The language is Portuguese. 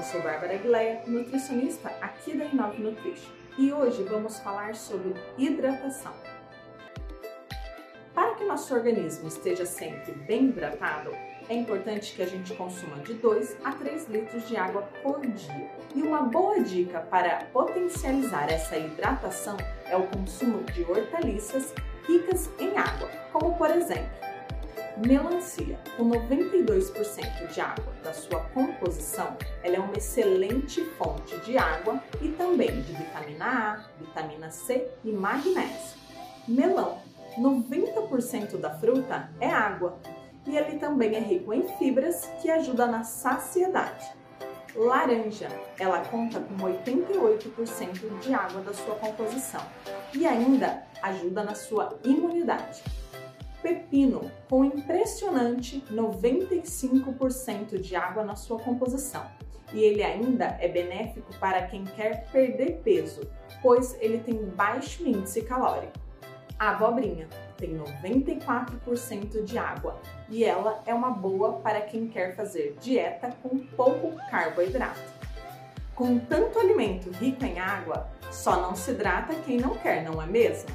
Eu sou Bárbara Aguilera, nutricionista aqui da Inove Nutrition, e hoje vamos falar sobre hidratação. Para que nosso organismo esteja sempre bem hidratado, é importante que a gente consuma de 2 a 3 litros de água por dia. E uma boa dica para potencializar essa hidratação é o consumo de hortaliças ricas em água, como por exemplo, Melancia, com 92% de água da sua composição, ela é uma excelente fonte de água e também de vitamina A, vitamina C e magnésio. Melão, 90% da fruta é água e ele também é rico em fibras que ajuda na saciedade. Laranja, ela conta com 88% de água da sua composição e ainda ajuda na sua imunidade pepino, com impressionante 95% de água na sua composição. E ele ainda é benéfico para quem quer perder peso, pois ele tem baixo índice calórico. A abobrinha tem 94% de água e ela é uma boa para quem quer fazer dieta com pouco carboidrato. Com tanto alimento rico em água, só não se hidrata quem não quer, não é mesmo?